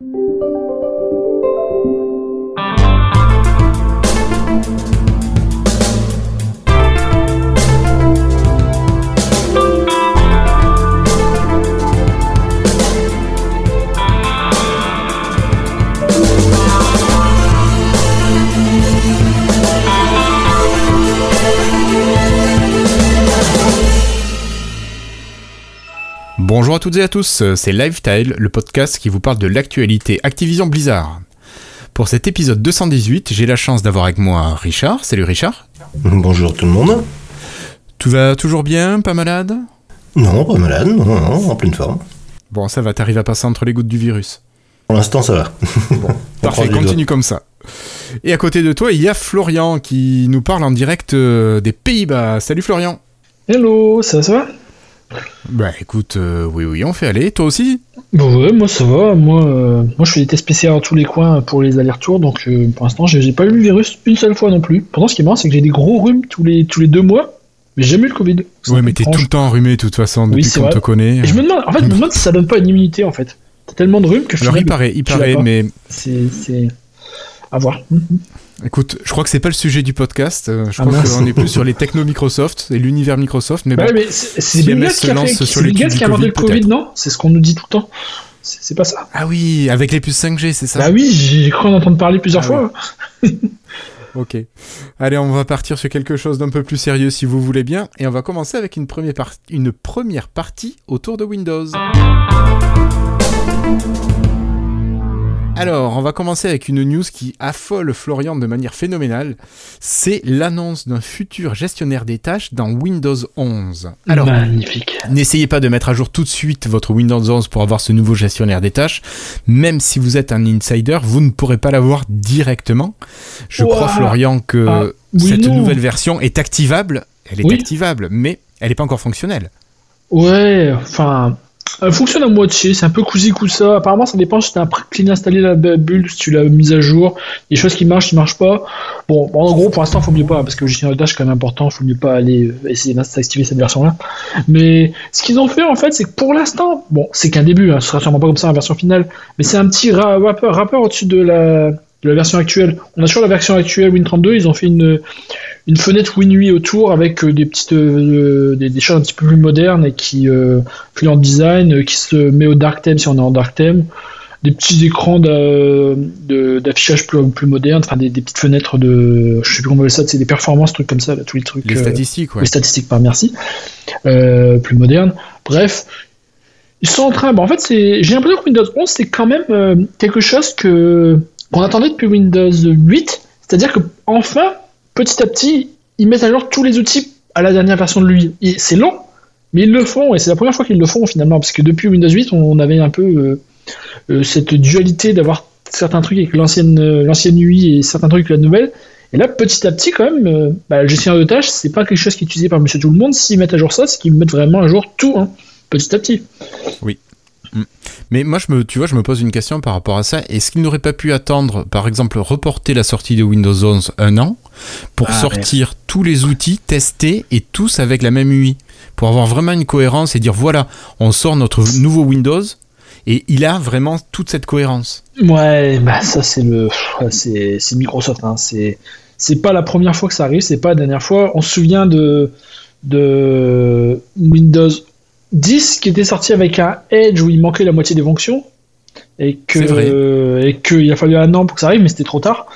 Bonjour à toutes et à tous, c'est Lifestyle, le podcast qui vous parle de l'actualité Activision Blizzard. Pour cet épisode 218, j'ai la chance d'avoir avec moi Richard. Salut Richard. Bonjour tout le monde. Tout va toujours bien, pas malade? Non, pas malade, non, non, en pleine forme. Bon, ça va, t'arrives à passer entre les gouttes du virus. Pour l'instant, ça va. Bon, parfait, continue comme ça. Et à côté de toi, il y a Florian qui nous parle en direct euh, des Pays-Bas. Salut Florian. Hello, ça, ça va? Bah écoute, euh, oui, oui, on fait aller. Toi aussi? Bon, ouais, moi ça va. Moi, euh, moi je fais des tests PCR dans tous les coins pour les allers-retours, donc euh, pour l'instant j'ai pas eu le virus une seule fois non plus. Pourtant, ce qui est marrant, c'est que j'ai des gros rhumes tous les, tous les deux mois, mais j'ai jamais eu le Covid. Ouais, mais t'es tout le temps enrhumé de toute façon Oui, depuis c'est qu'on vrai. te connaît. Et je me demande, en fait, je me demande si ça donne pas une immunité en fait. T'as tellement de rhumes que je Alors suis il paraît, il paraît, mais C'est. À voir. Mhm. Écoute, je crois que c'est pas le sujet du podcast. euh, Je Ah, crois qu'on est plus sur les techno Microsoft et l'univers Microsoft, mais bon. Ouais, mais c'est Bill Gates qui a, fait, sur Gates qui a inventé le Covid, non? C'est ce qu'on nous dit tout le temps. C'est pas ça. Ah oui, avec les puces 5G, c'est ça? Bah oui, j'ai cru en entendre parler plusieurs Ah fois. Ok. Allez, on va partir sur quelque chose d'un peu plus sérieux si vous voulez bien. Et on va commencer avec une première, par- une première partie autour de Windows. Alors, on va commencer avec une news qui affole Florian de manière phénoménale. C'est l'annonce d'un futur gestionnaire des tâches dans Windows 11. Alors, Magnifique. N'essayez pas de mettre à jour tout de suite votre Windows 11 pour avoir ce nouveau gestionnaire des tâches. Même si vous êtes un insider, vous ne pourrez pas l'avoir directement. Je crois, Florian, que Ah, oui, cette non. nouvelle version est activable. Elle est Oui. activable, mais elle n'est pas encore fonctionnelle. Ouais, enfin, elle fonctionne à moitié, c'est un peu cousi coussa. Apparemment, ça dépend si tu as clean installé la bu- bulle, si tu l'as mise à jour. Il y a des choses qui marchent, qui marchent pas. Bon, en gros, pour l'instant, faut mieux pas, parce que le tâches, c'est quand même important, faut mieux pas aller euh, essayer d'activer cette version-là. Mais ce qu'ils ont fait, en fait, c'est que pour l'instant, bon, c'est qu'un début, hein, ce sera sûrement pas comme ça en version finale, mais c'est un petit ra- rappeur, rappeur au-dessus de la, de la version actuelle. On a sur la version actuelle Win32, ils ont fait une, une fenêtre WinUI autour avec euh, des petites euh, des, des choses un petit peu plus modernes et qui euh, plus en design, euh, qui se met au dark theme si on est en dark theme, des petits écrans d'affichage plus, plus modernes, enfin des, des petites fenêtres de je sais plus comment on appelle ça, c'est des performances, trucs comme ça, là, tous les trucs. Les euh, statistiques, ouais. les statistiques par merci, euh, plus modernes. Bref, ils sont en train. Bah en fait. J'ai l'impression que Windows 11 c'est quand même euh, quelque chose que qu'on attendait depuis Windows 8, c'est-à-dire que enfin, petit à petit, ils mettent à jour tous les outils à la dernière version de lui. C'est lent, mais ils le font et c'est la première fois qu'ils le font finalement, parce que depuis Windows 8, on avait un peu euh, euh, cette dualité d'avoir certains trucs avec l'ancienne euh, l'ancienne UI et certains trucs avec la nouvelle. Et là, petit à petit, quand même, bah, le gestionnaire de tâches, c'est pas quelque chose qui est utilisé par monsieur tout le monde. S'ils mettent à jour ça, c'est qu'ils mettent vraiment à jour tout, hein, petit à petit. Mais moi, je me, tu vois, je me pose une question par rapport à ça. Est-ce qu'ils n'auraient pas pu attendre, par exemple, reporter la sortie de Windows 11 un an pour Ah, sortir tous les outils, tester et tous avec la même UI Pour avoir vraiment une cohérence et dire voilà, on sort notre nouveau Windows et il a vraiment toute cette cohérence. Ouais, bah ça c'est le, c'est Microsoft. Hein. C'est c'est pas la première fois que ça arrive, c'est pas la dernière fois. On se souvient de de Windows 10 qui était sorti avec un Edge où il manquait la moitié des fonctions et que vrai. et qu'il a fallu un an pour que ça arrive, mais c'était trop tard.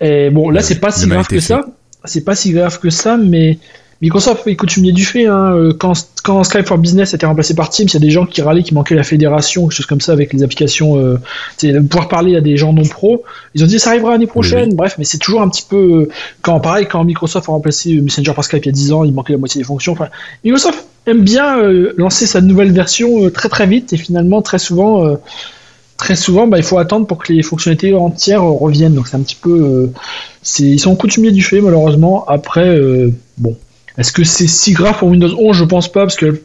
Et bon, là c'est pas si grave que ça. C'est pas si grave que ça, mais Microsoft est coutumier du fait. Hein, euh, quand, quand Skype for Business a été remplacé par Teams, il y a des gens qui râlaient qui manquait la fédération, quelque chose comme ça avec les applications. Euh, pouvoir parler à des gens non pro. Ils ont dit ça arrivera l'année prochaine. Bref, mais c'est toujours un petit peu euh, quand pareil quand Microsoft a remplacé Messenger par Skype il y a 10 ans, il manquait la moitié des fonctions. Enfin, Microsoft aime bien euh, lancer sa nouvelle version euh, très très vite et finalement très souvent. euh, Très souvent, bah, il faut attendre pour que les fonctionnalités entières euh, reviennent. Donc c'est un petit peu, euh, c'est- ils sont coutumiers du fait malheureusement. Après, euh, bon, est-ce que c'est si grave pour Windows 11 Je pense pas parce que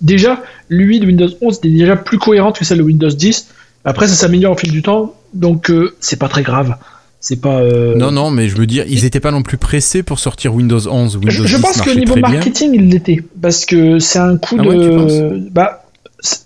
déjà l'UI de Windows 11 est déjà plus cohérente que celle de Windows 10. Après, ça s'améliore au fil du temps, donc euh, c'est pas très grave. C'est pas. euh, Non, non, mais je veux dire, ils n'étaient pas non plus pressés pour sortir Windows 11 ou Windows Je, je 10 pense que niveau bien. marketing, il l'était. Parce que c'est un coup Ah de. ouais, bah,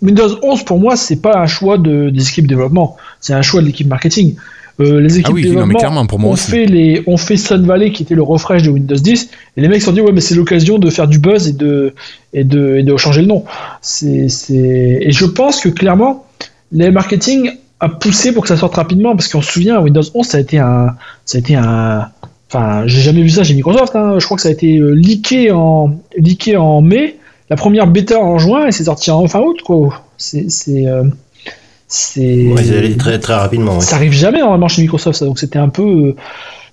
Windows 11 pour moi c'est pas un choix de, des équipes de développement, c'est un choix de l'équipe marketing. Euh, les équipes Ah oui, non, pour moi ont aussi. fait les ont fait Sun Valley qui était le refresh de Windows 10 et les mecs se sont dit ouais mais c'est l'occasion de faire du buzz et de et de, et de changer le nom. C'est et je pense que clairement les marketing a poussé pour que ça sorte rapidement parce qu'on se souvient Windows 11 ça a été un ça a été un enfin j'ai jamais vu ça chez Microsoft hein. je crois que ça a été euh, leaké en leaké en mai la première bêta en juin et c'est sorti en fin août quoi c'est c'est euh, c'est Ouais, très, très rapidement. ouais. ça arrive jamais normalement chez Microsoft ça donc c'était un peu euh,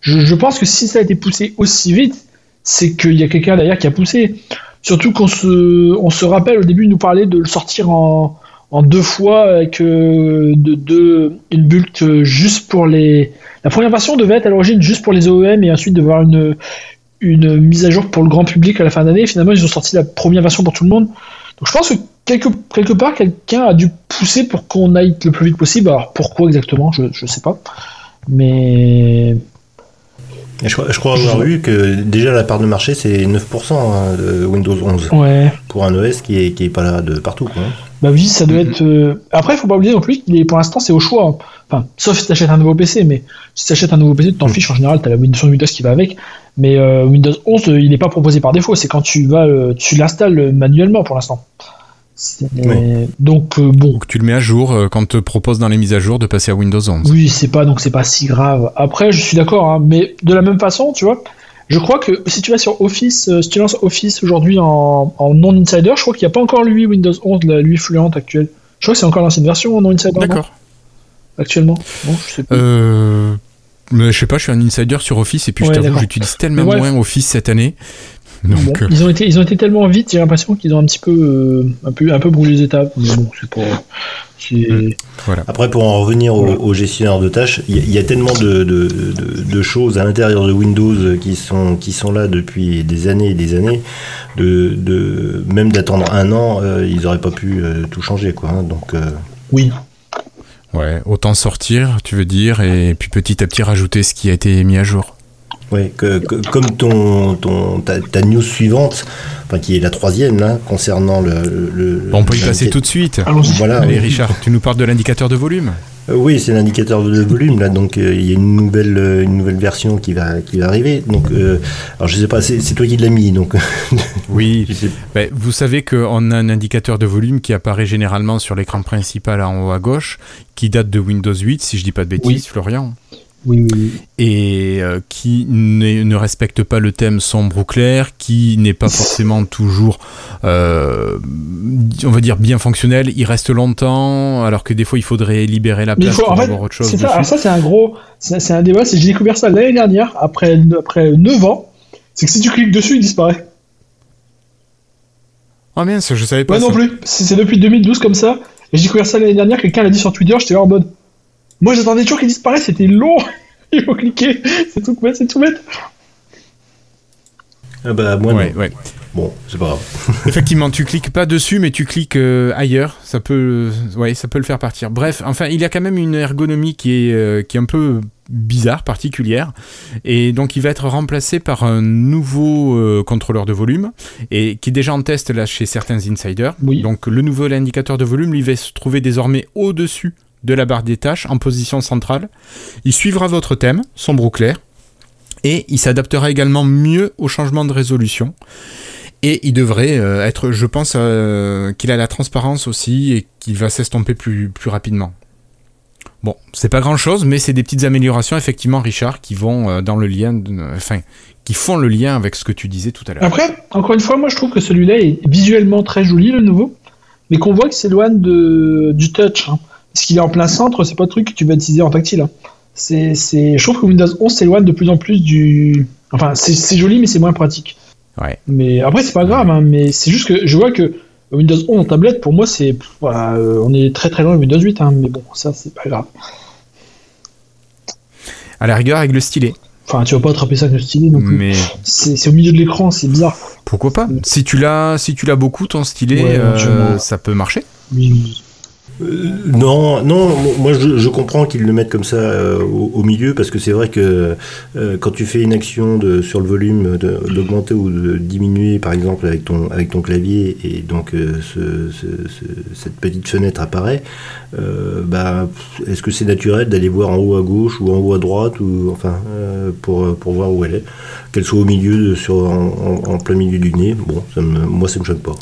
je, je pense que si ça a été poussé aussi vite c'est qu'il y a quelqu'un derrière qui a poussé surtout qu'on se on se rappelle au début il nous parlait de le sortir en en deux fois avec euh, de, de- une bulle juste pour les la première version devait être à l'origine juste pour les OEM et ensuite devoir une une mise à jour pour le grand public à la fin d'année finalement ils ont sorti la première version pour tout le monde donc je pense que quelque, quelque part quelqu'un a dû pousser pour qu'on aille le plus vite possible. Alors pourquoi exactement? Je, je sais pas. Mais Je, crois- je crois avoir vu que déjà la part de marché c'est 9% hein, de Windows 11 ouais pour un OS qui est, qui est pas là de partout. Quoi. Bah oui, ça doit être. euh, Après, il faut pas oublier non plus qu'il est pour l'instant c'est au choix. Enfin, sauf si tu achètes un nouveau PC, mais si tu achètes un nouveau PC, tu t'en Mm. fiches en général, tu as la Windows Windows qui va avec. Mais euh, Windows 11, euh, il n'est pas proposé par défaut. C'est quand tu vas, euh, tu l'installes manuellement pour l'instant. Donc euh, bon, Ou que tu le mets à jour euh, quand on te propose dans les mises à jour de passer à Windows 11. oui, c'est pas donc c'est pas si grave. Après, je suis d'accord, hein, mais de la même façon, tu vois, je crois que si tu vas sur Office, euh, si tu lances Office aujourd'hui en, en non insider, je crois qu'il n'y a pas encore lui Windows 11, la lui fluente actuelle. Je crois que c'est encore l'ancienne version en non? Insider. D'accord. actuellement Bon, je sais pas. Euh, mais je sais pas, je suis un insider sur Office et puis Ouais, je t'avoue, j'utilise tellement moins Office cette année. Donc, Bon, euh, ils ont été ils ont été tellement vite j'ai l'impression qu'ils ont un petit peu euh, un peu un peu brûlé les étapes mais bon c'est pas c'est Mm. voilà. Après, pour en revenir au, gestionnaire de tâches, il y, a- il y a tellement de, de- de- de choses à l'intérieur de Windows qui sont, qui sont là depuis des années et des années, de, de- même d'attendre un an, euh, ils n'auraient pas pu euh, tout changer. Quoi, hein. donc, euh, oui Ouais, autant sortir, tu veux dire, et puis petit à petit rajouter ce qui a été mis à jour. Ouais, que- que- comme ton, ton, ta, ta news suivante, enfin, qui est la troisième là, concernant le. le- Bon, on peut y passer tout de suite. allons-y Voilà, Allez, oui. Richard, tu nous parles de l'indicateur de volume Euh, Oui, c'est l'indicateur de volume là, donc euh, il y a une nouvelle, euh, une nouvelle version qui va, qui va arriver. Donc, euh, alors je sais pas, c'est c'est toi qui l'as mis, donc Oui. Ben, vous savez qu'on a un indicateur de volume qui apparaît généralement sur l'écran principal en haut à gauche, qui date de Windows 8, si je dis pas de bêtises, Oui. Florian, oui oui, oui. et euh, qui ne respecte pas le thème sombre ou clair, qui n'est pas forcément toujours, euh, on va dire, bien fonctionnel. Il reste longtemps, alors que des fois il faudrait libérer la place faut, pour en fait, avoir autre chose ça, ça c'est un gros, c'est un débat, j'ai découvert ça l'année dernière, après, après 9 ans, c'est que si tu cliques dessus, il disparaît. Oh mince, je savais pas Ouais, non plus, c'est c'est depuis 2012 comme ça, et j'ai découvert ça l'année dernière, quelqu'un l'a dit sur Twitter, j'étais en mode, moi j'attendais toujours qu'il disparaisse, c'était long, il faut cliquer, c'est tout bête, c'est tout bête. Ah bah, moi, Ouais, non. ouais. Bon, c'est pas grave. Effectivement, tu cliques pas dessus, mais tu cliques euh, ailleurs. Ça peut, ouais, ça peut le faire partir. Bref, enfin, il y a quand même une ergonomie qui est, euh, qui est un peu bizarre, particulière, et donc il va être remplacé par un nouveau euh, contrôleur de volume et qui est déjà en test là chez certains insiders. Oui. Donc le nouvel indicateur de volume, lui, va se trouver désormais au-dessus de la barre des tâches, en position centrale. Il suivra votre thème, sombre ou clair, et il s'adaptera également mieux au changement de résolution. Et il devrait euh, être, je pense, euh, qu'il a la transparence aussi et qu'il va s'estomper plus, rapidement. Bon, c'est pas grand chose, mais c'est des petites améliorations, effectivement, Richard, qui vont euh, dans le lien, enfin, qui font le lien avec ce que tu disais tout à l'heure. Après, encore une fois, moi je trouve que celui-là est visuellement très joli, le nouveau, mais qu'on voit qu'il s'éloigne du touch. hein. Parce qu'il est en plein centre, c'est pas le truc que tu vas utiliser en tactile. hein. C'est, c'est, je trouve que Windows 11 s'éloigne de plus en plus du. Enfin, c'est, c'est joli, mais c'est moins pratique. Ouais. Mais après, c'est pas grave, hein, mais c'est juste que je vois que Windows 11 en tablette, pour moi, c'est. voilà, euh, on est très très loin de Windows 8, hein, mais bon, ça, c'est pas grave. À la rigueur, avec le stylet. Enfin, tu vas pas attraper ça avec le stylet non plus. Mais C'est, c'est au milieu de l'écran, c'est bizarre. pourquoi pas? Si tu l'as, si tu l'as beaucoup, ton stylet, Ouais, euh, ça peut marcher. Oui, oui. Euh, non, non, moi je, comprends qu'ils le mettent comme ça euh, au, milieu parce que c'est vrai que euh, quand tu fais une action sur le volume d'augmenter ou de diminuer par exemple avec ton, avec ton clavier et donc cette petite fenêtre apparaît, bah, est-ce que c'est naturel d'aller voir en haut à gauche ou en haut à droite ou enfin pour, pour voir où elle est, qu'elle soit au milieu sur, en, plein milieu du nez, bon, ça moi ça me choque pas.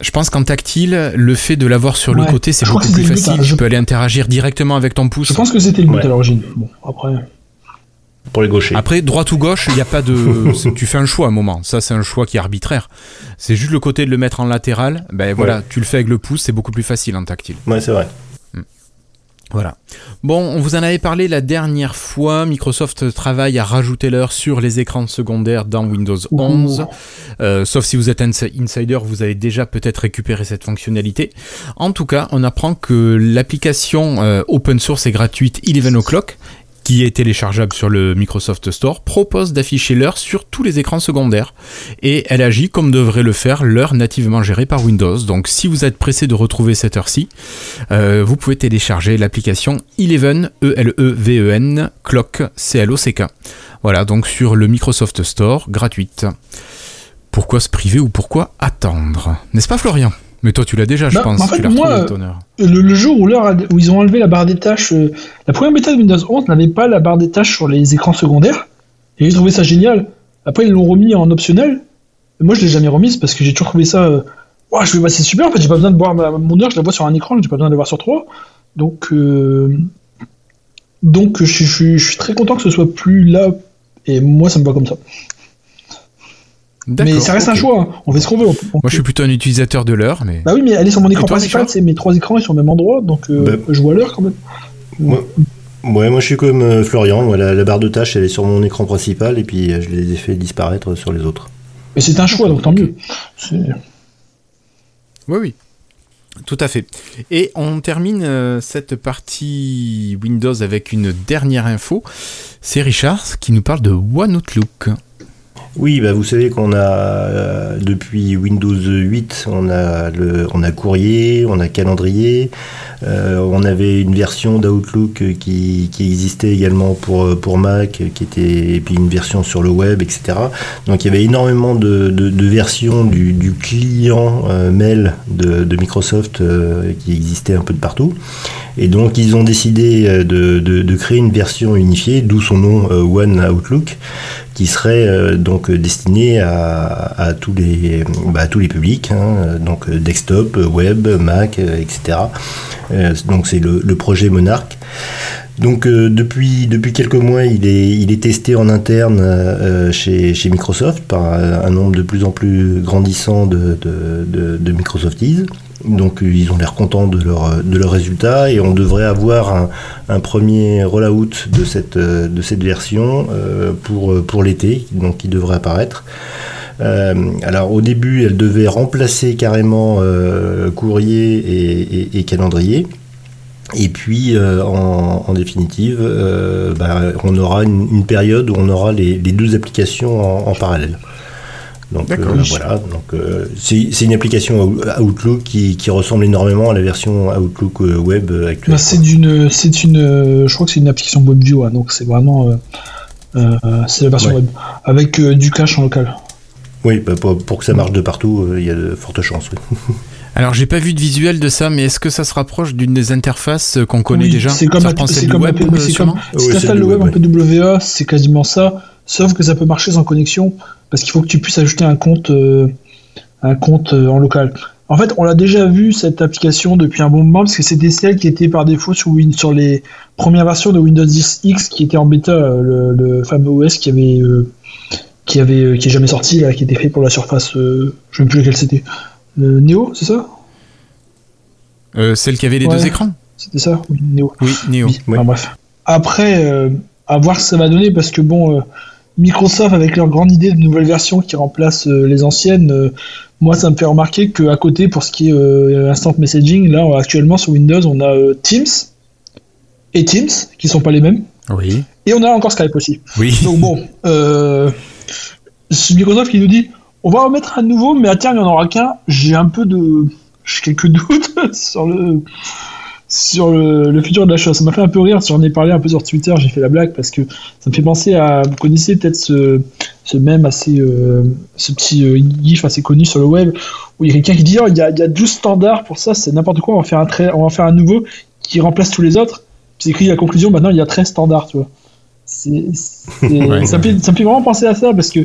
Je pense qu'en tactile, le fait de l'avoir sur le côté, c'est beaucoup plus facile. Tu peux aller interagir directement avec ton pouce. Je pense que c'était le but à l'origine. Bon, après. Pour les gauchers. Après, droite ou gauche, il n'y a pas de. tu fais un choix à un moment. Ça, c'est un choix qui est arbitraire. C'est juste le côté de le mettre en latéral. Ben voilà, tu le fais avec le pouce, c'est beaucoup plus facile en tactile. Ouais, c'est vrai. Voilà. Bon, on vous en avait parlé la dernière fois. Microsoft travaille à rajouter l'heure sur les écrans secondaires dans Windows 11. Euh, sauf si vous êtes insider, vous avez déjà peut-être récupéré cette fonctionnalité. En tout cas, on apprend que l'application euh, open source et gratuite 11 O'Clock qui est téléchargeable sur le Microsoft Store, propose d'afficher l'heure sur tous les écrans secondaires. Et elle agit comme devrait le faire l'heure nativement gérée par Windows. Donc si vous êtes pressé de retrouver cette heure-ci, euh, vous pouvez télécharger l'application Eleven, E-L-E-V-E-N, Clock, C-L-O-C-K. Voilà, donc sur le Microsoft Store, gratuite. Pourquoi se priver ou pourquoi attendre? N'est-ce pas Florian? Mais toi, tu l'as déjà, je bah, pense. En fait, moi, le, jour où, où, ils ont enlevé la barre des tâches, euh, la première bêta de Windows 11 n'avait pas la barre des tâches sur les écrans secondaires. Et j'ai trouvé ça génial. Après, ils l'ont remis en optionnel. moi, je l'ai jamais remise parce que j'ai toujours trouvé ça. Euh, je vais c'est super. En fait, j'ai pas besoin de voir mon heure, je la vois sur un écran, j'ai pas besoin de la voir sur trois. Donc, euh, donc, je, je, suis très content que ce soit plus là. Et moi, ça me va comme ça. Mais ça reste un choix, hein. on fait ce qu'on veut. Moi je suis plutôt un utilisateur de l'heure. Mais... Bah oui, mais elle est sur mon écran principal, c'est mes trois écrans ils sont au même endroit, donc euh, bah. je vois l'heure quand même. Moi, ouais, moi je suis comme euh, Florian, la, barre de tâches elle est sur mon écran principal et puis euh, je les ai fait disparaître sur les autres. Mais c'est un choix, donc tant mieux. Oui, oui. Tout à fait. Et on termine cette partie Windows avec une dernière info. C'est Richard qui nous parle de OneOutlook. Oui, bah vous savez qu'on a euh, depuis Windows 8, on a courrier, on a calendrier, euh, on avait une version d'Outlook qui, existait également pour, pour Mac, qui était et puis une version sur le web, etc. Donc il y avait énormément de, versions du, client euh, mail de, Microsoft qui existait un peu de partout. Et donc ils ont décidé de, de créer une version unifiée, d'où son nom One Outlook qui serait euh, donc destiné à, tous les bah, tous les publics, hein, donc desktop, web, Mac, etc. Euh, donc c'est le, projet Monarch. Donc depuis, depuis quelques mois, il est, il est testé en interne chez, chez, Microsoft par un nombre de plus en plus grandissant de, de, de, de Microsofties. Donc ils ont l'air contents de leur, de leurs résultats et on devrait avoir un, premier rollout de cette, de cette version euh, pour, pour l'été, donc qui devrait apparaître. Euh, alors au début, elle devait remplacer carrément euh, courrier et, calendrier. Et puis, en, définitive, bah, on aura une, période où on aura les, deux applications en parallèle. Donc euh, voilà, donc euh, c'est une application Outlook qui, ressemble énormément à la version Outlook euh, web actuelle. Bah, c'est d'une, c'est une, je crois que c'est une application WebView, hein, donc c'est vraiment, c'est la version web avec du cache en local. Oui, bah, pour, que ça marche de partout, il y a de fortes chances. Alors j'ai pas vu de visuel de ça, mais est-ce que ça se rapproche d'une des interfaces qu'on connaît déjà C'est comme, c'est comme, web, si installes le web en PWA, c'est quasiment ça, sauf que ça peut marcher sans connexion parce qu'il faut que tu puisses ajouter un compte, euh, un compte euh, en local. En fait, on l'a déjà vu cette application depuis un bon moment parce que c'était celle qui était par défaut sur, sur les premières versions de Windows 10 X qui était en bêta, euh, le, fameux OS qui avait qui avait qui est jamais sorti là, qui était fait pour la Surface. je ne sais plus lequel c'était. Neo, c'est ça? Celle qui avait les deux écrans? C'était ça, oui, Neo. Oui, Neo. bref. Après, à voir ce que ça va donner parce que bon Microsoft avec leur grande idée de nouvelle version qui remplace euh, les anciennes, euh, moi ça me fait remarquer qu'à côté pour ce qui est euh, instant messaging, là actuellement sur Windows on a Teams et Teams qui sont pas les mêmes. Oui. Et on a encore Skype aussi. Oui. Donc bon, c'est Microsoft qui nous dit on va remettre un nouveau, mais à terme il n'y en aura qu'un. J'ai un peu de, j'ai quelques doutes sur le sur le, le futur de la chose. Ça m'a fait un peu rire, j'en ai parlé un peu sur Twitter, j'ai fait la blague parce que ça me fait penser à. Vous connaissez peut-être ce, ce même assez. euh, ce petit euh, gif assez connu sur le web où il y a quelqu'un qui dit Oh, il y, a, il y a 12 standards pour ça, c'est n'importe quoi, on va, faire un trait, on va faire un nouveau qui remplace tous les autres. Puis c'est écrit la conclusion, maintenant il y a 13 standards, tu vois. C'est- c'est- Ouais. ça, me fait, ça me fait vraiment penser à ça parce que.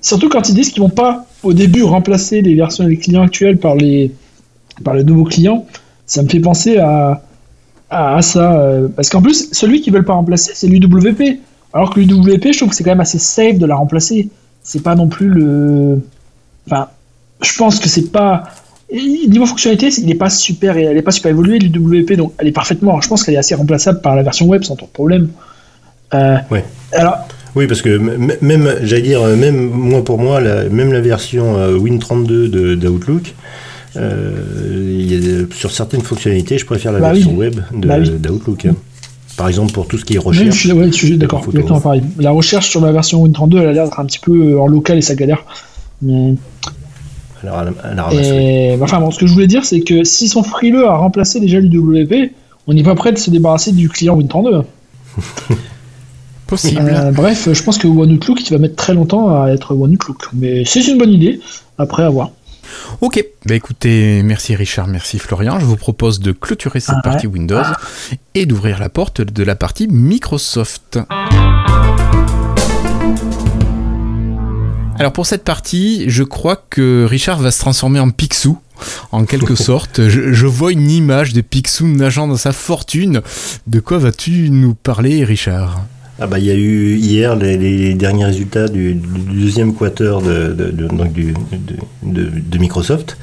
Surtout quand ils disent qu'ils vont pas au début remplacer les versions des clients actuels par les, par les nouveaux clients, ça me fait penser à, à, à ça. euh, parce qu'en plus, celui qu'ils veulent pas remplacer, c'est l'UWP. Alors que l'UWP, je trouve que c'est quand même assez safe de la remplacer. C'est pas non plus le. Enfin, je pense que c'est pas. et Niveau fonctionnalité, il est pas super, elle est pas super évoluée l'UWP, donc elle est parfaitement. je pense qu'elle est assez remplaçable par la version web sans trop de problème. Euh, Ouais. Alors, Oui, parce que même, j'allais dire, même moi pour moi, la- même la version euh, Win32 de- d'Outlook, euh, a sur certaines fonctionnalités, je préfère la Bah version oui. web Bah oui. d'Outlook. hein. Par exemple, pour tout ce qui est Oui, recherche. je suis, ouais, je suis d'accord, photo. exactement pareil. La recherche sur la version Win32, elle a l'air d'être un petit peu euh, en local et ça galère. Mais- Alors, à la, à la ramasse, oui. Et, bah, enfin, bon, ce que je voulais dire, c'est que s'ils sont frileux à remplacer déjà l'UWP, on n'est pas prêt de se débarrasser du client Win32. Possible. Euh, bref, je pense que OneOutlook, il va mettre très longtemps à être OneOutlook. Mais c'est une bonne idée, après à voir. Ok, bah écoutez, merci Richard, merci Florian. Je vous propose de clôturer cette Ah ouais. partie Windows et d'ouvrir la porte de la partie Microsoft. Alors pour cette partie, je crois que Richard va se transformer en Picsou. En quelque sorte, je, je vois une image de Picsou nageant dans sa fortune. De quoi vas-tu nous parler, Richard? Ah bah, il y a eu hier les, les derniers résultats du, du deuxième quater de, de- de- donc du- de, Microsoft.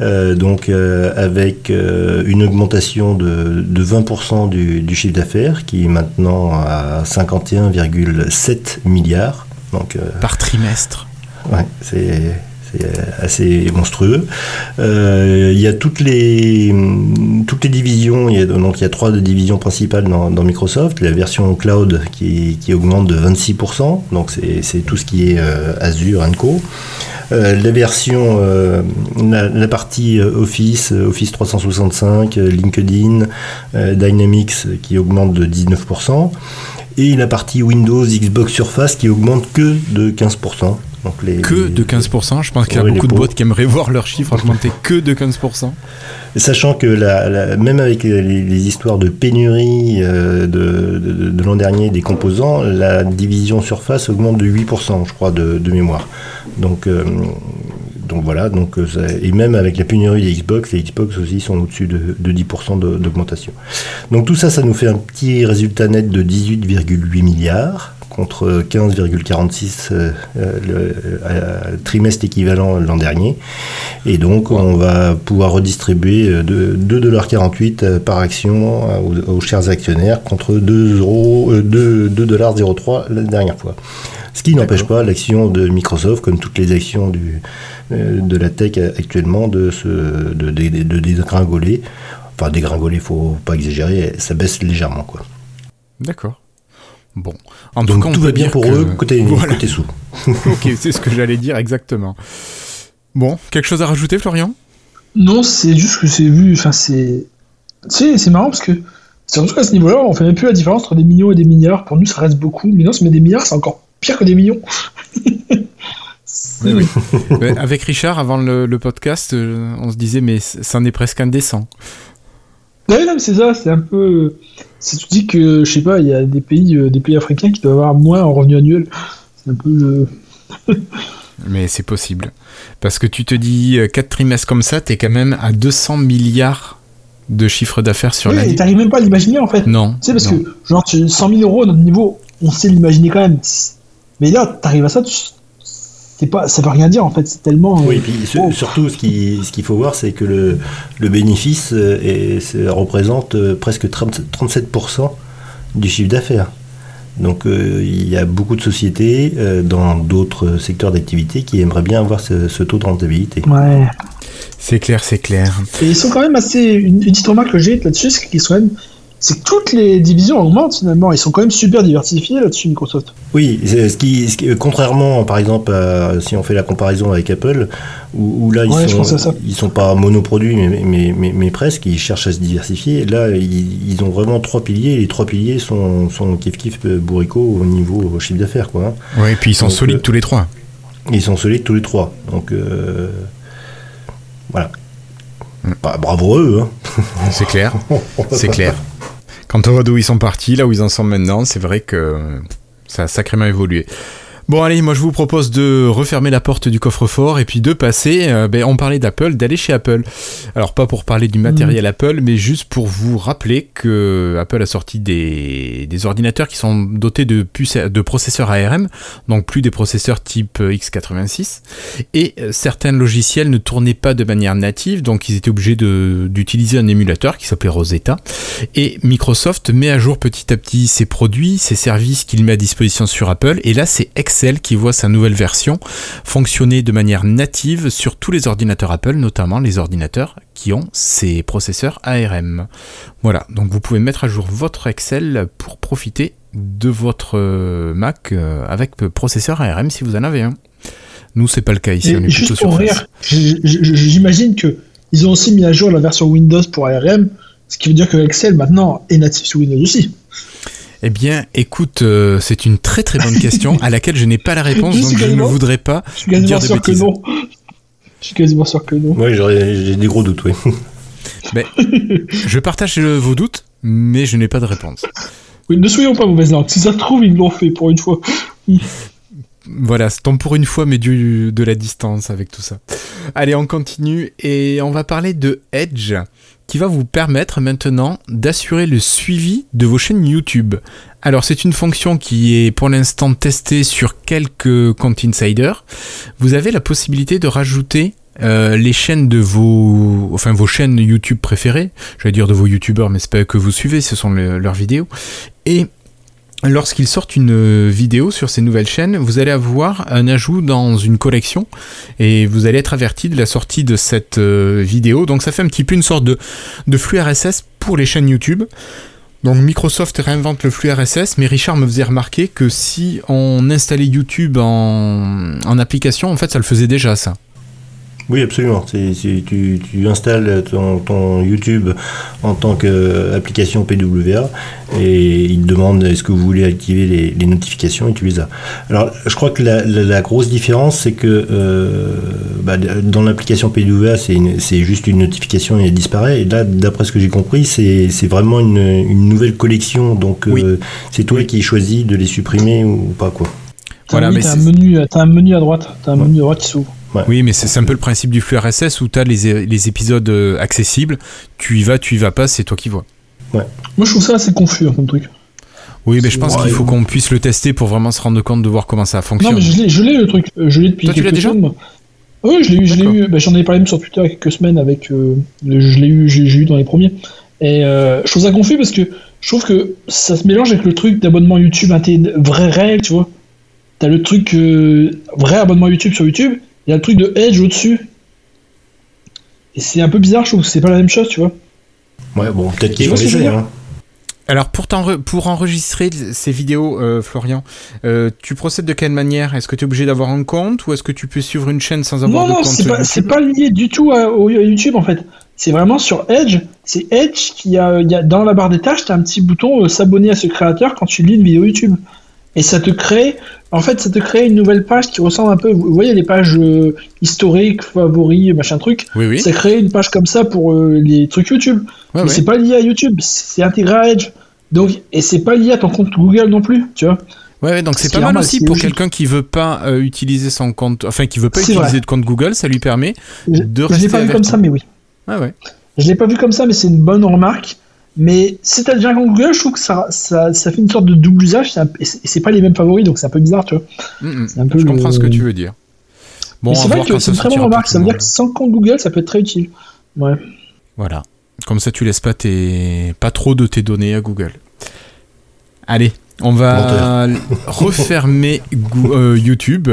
Euh, donc euh, avec euh, une augmentation de, de 20% du, du chiffre d'affaires qui est maintenant à 51,7 milliards. Donc Par trimestre. Ouais, c'est c'est assez monstrueux. Euh, il y a toutes les toutes les divisions. Il y a, donc il y a trois divisions principales dans, Microsoft. La version cloud qui, qui augmente de 26%. Donc c'est tout ce qui est euh, Azure Co. Euh, la version, euh, la, partie euh, Office, euh, Office 365, euh, LinkedIn, euh, Dynamics euh, qui augmente de 19%. Et la partie Windows, Xbox Surface qui augmente que de 15%. Donc les, Que de 15%. Je pense qu'il y a beaucoup de boîtes qui aimeraient voir leurs chiffres augmenter que de 15%. Sachant que la, la- même avec les, les histoires de pénurie euh, de, de- de l'an dernier des composants, la division surface augmente de 8%, je crois, de, de mémoire. Donc, euh, donc voilà, donc, euh, et même avec la pénurie des Xbox, les Xbox aussi sont au-dessus de, de 10% de- d'augmentation. Donc tout ça, ça nous fait un petit résultat net de 18,8 milliards contre 15,46 euh, euh, le euh, trimestre équivalent l'an dernier. Et donc, on va pouvoir redistribuer euh, de- 2,48$ euh, par action aux, aux chers actionnaires contre 2 euros, euh, 2 2,03$ la dernière fois. Ce qui n'empêche pas l'action de Microsoft, comme toutes les actions du, de la tech actuellement, de, se, de, de, de dégringoler. Enfin, dégringoler, faut pas exagérer, ça baisse légèrement. Quoi. D'accord. Bon. En Donc cas, on tout va bien pour que- eux, côté, Voilà. côté sous. ok, c'est ce que j'allais dire exactement. Bon, quelque chose à rajouter, Florian? Non, c'est juste que c'est vu. Enfin, c'est. Tu sais, c'est marrant parce que. Surtout à ce niveau-là, on fait même plus la différence entre des millions et des milliards. Pour nous, ça reste beaucoup. Mais non, se met des milliards, c'est encore pire que des millions. Oui, Avec Richard, avant le, le podcast, euh, on se disait, mais c- c'en est presque indécent. Ouais, non, mais c'est ça, c'est un peu. Si tu dis que, je sais pas, il y a des pays, euh, des pays africains qui doivent avoir moins en revenu annuel, c'est un peu. Mais c'est possible. Parce que tu te dis, 4 trimestres comme ça, t'es quand même à 200 milliards de chiffre d'affaires sur Oui, et l'année. t'arrives même pas à l'imaginer en fait. Non. Tu sais, parce non. que, genre, tu- 100 000 euros à notre niveau, on sait l'imaginer quand même. Mais là, t'arrives à ça, tu... c'est pas... ça veut rien dire en fait, c'est tellement. euh, Oui, et puis oh. surtout, ce qui- ce qu'il faut voir, c'est que le, le bénéfice euh, est- représente euh, presque 30 37% du chiffre d'affaires. Donc euh, il y a beaucoup de sociétés euh, dans d'autres secteurs d'activité qui aimeraient bien avoir ce, ce taux de rentabilité. Ouais. C'est clair, c'est clair. Et ils sont quand même assez. Une, une petite remarque que j'ai là-dessus, c'est qu'ils sont quand même. C'est que toutes les divisions augmentent finalement. Ils sont quand même super diversifiés là-dessus, Microsoft. Oui, ce qui, ce qui, contrairement par exemple si on fait la comparaison avec Apple, où, là ils, sont, ils sont pas monoproduits mais, mais, mais, mais, presque, ils cherchent à se diversifier. Là ils, ont vraiment trois piliers, et les trois piliers sont, sont kiff kiff euh, bourricot au niveau chiffre d'affaires. quoi. Oui, et puis ils sont solides euh, tous les trois. Ils sont solides tous les trois. Donc euh, voilà. Mm. Bah, bravo eux. Hein. C'est clair. C'est clair. Quand on voit d'où ils sont partis, là où ils en sont maintenant, c'est vrai que ça a sacrément évolué. Bon allez, moi je vous propose de refermer la porte du coffre-fort et puis de passer, euh, ben, on parlait d'Apple, d'aller chez Apple. Alors pas pour parler du matériel mm. Apple, mais juste pour vous rappeler que Apple a sorti des, ordinateurs qui sont dotés de, puces, de processeurs ARM, donc plus des processeurs type x86, et euh, certains logiciels ne tournaient pas de manière native, donc ils étaient obligés d'utiliser un émulateur qui s'appelait Rosetta, et Microsoft met à jour petit à petit ses produits, ses services qu'il met à disposition sur Apple, et là c'est Excel qui voit sa nouvelle version fonctionner de manière native sur tous les ordinateurs Apple, notamment les ordinateurs qui ont ces processeurs ARM. Voilà, donc vous pouvez mettre à jour votre Excel pour profiter de votre euh, Mac euh, avec processeur ARM si vous en avez un. Nous, c'est pas le cas ici, on est plutôt sur J'imagine que ils ont aussi mis à jour la version Windows pour ARM, ce qui veut dire que Excel maintenant est natif sur Windows aussi. Eh bien, écoute, euh, c'est une très très bonne question à laquelle je n'ai pas la réponse, donc je ne voudrais pas dire de bêtises. Que non. Je suis quasiment sûr que non. Oui, j'ai des gros doutes, oui. Mais, je partage vos doutes, mais je n'ai pas de réponse. Oui, ne soyons pas mauvaises langues. Si ça se trouve, ils l'ont fait pour une fois. voilà, c'est tombe pour une fois, mais du, de la distance avec tout ça. Allez, on continue et on va parler de Edge qui va vous permettre maintenant d'assurer le suivi de vos chaînes YouTube. Alors c'est une fonction qui est pour l'instant testée sur quelques comptes insider. Vous avez la possibilité de rajouter euh, les chaînes de vos, enfin vos chaînes YouTube préférées, j'allais dire de vos YouTubeurs, mais c'est pas que vous suivez, ce sont leurs vidéos, et lorsqu'ils sortent une euh, vidéo sur ces nouvelles chaînes, vous allez avoir un ajout dans une collection et vous allez être averti de la sortie de cette euh, vidéo. Donc ça fait un petit peu une sorte de, flux RSS pour les chaînes YouTube. Donc Microsoft réinvente le flux RSS, mais Richard me faisait remarquer que si on installait YouTube en, en application, en fait ça le faisait déjà ça. Oui, absolument. tu, tu, installes ton, YouTube en tant qu'application PWA et il te demande est-ce que vous voulez activer les, notifications et tu les as. Alors, je crois que la, grosse différence, c'est que euh, bah, dans l'application PWA, c'est juste une notification et elle disparaît. Et là, d'après ce que j'ai compris, c'est vraiment une, nouvelle collection. Donc, euh, c'est toi qui choisis de les supprimer ou pas. quoi. Voilà, mais as un, menu, as un menu à droite, as un menu à droite qui s'ouvre. Oui, mais c'est un peu le principe du flux RSS où tu as les, les, épisodes euh, accessibles, tu y vas, tu y vas pas, c'est toi qui vois. Ouais. Moi je trouve ça assez confus hein, comme truc. Oui, mais je pense qu'il faut qu'on puisse le tester pour vraiment se rendre compte de voir comment ça fonctionne. Non, mais je l'ai le truc, euh, je l'ai depuis Toi, quelques tu l'as déjà Oui, je l'ai eu, je l'ai eu. Bah, J'en ai parlé même sur Twitter il y a quelques semaines avec. Euh, je l'ai eu, j'ai eu dans les premiers. Et je trouve ça confus parce que je trouve que ça se mélange avec le truc d'abonnement YouTube, vraie règle, tu vois. T'as le truc vrai abonnement YouTube sur YouTube il y a le truc de Edge au-dessus. Et c'est un peu bizarre, je trouve que c'est pas la même chose, tu vois. Ouais, bon, peut-être qu'ils vont essayer. Hein. Alors pour, pour enregistrer ces vidéos, euh, Florian, euh, tu procèdes de quelle manière? Est-ce que tu es obligé d'avoir un compte ou est-ce que tu peux suivre une chaîne sans avoir de compte Non, non, c'est pas, lié du tout à, au YouTube en fait. C'est vraiment sur Edge. C'est Edge qui a, il y a dans la barre des tâches, tu as un petit bouton euh, s'abonner à ce créateur quand tu lis une vidéo YouTube. Et ça te crée, en fait, ça te crée une nouvelle page qui ressemble un peu, vous voyez les pages euh, historiques, favoris, machin truc. Oui, oui. Ça crée une page comme ça pour euh, les trucs YouTube. mais c'est pas lié à YouTube, c'est intégré à Edge. Donc, et c'est pas lié à ton compte Google non plus, tu vois. Ouais, donc c'est pas mal aussi pour quelqu'un qui veut pas euh, utiliser son compte, enfin qui veut pas utiliser de compte Google, ça lui permet de rester. Je l'ai pas vu comme ça, mais oui. Ah ouais. Je l'ai pas vu comme ça, mais c'est une bonne remarque. Mais si t'as déjà un compte Google, je trouve que ça, ça, ça, fait une sorte de double usage, et c'est pas les mêmes favoris, donc c'est un peu bizarre, tu vois. Mm, mm. je comprends ce que tu veux dire. Bon, c'est vrai que c'est une très bonne remarque, ça veut dire que sans compte Google, ça peut être très utile. Ouais. Voilà. Comme ça, tu laisses pas, tes... pas trop de tes données à Google. Allez, on va refermer euh, YouTube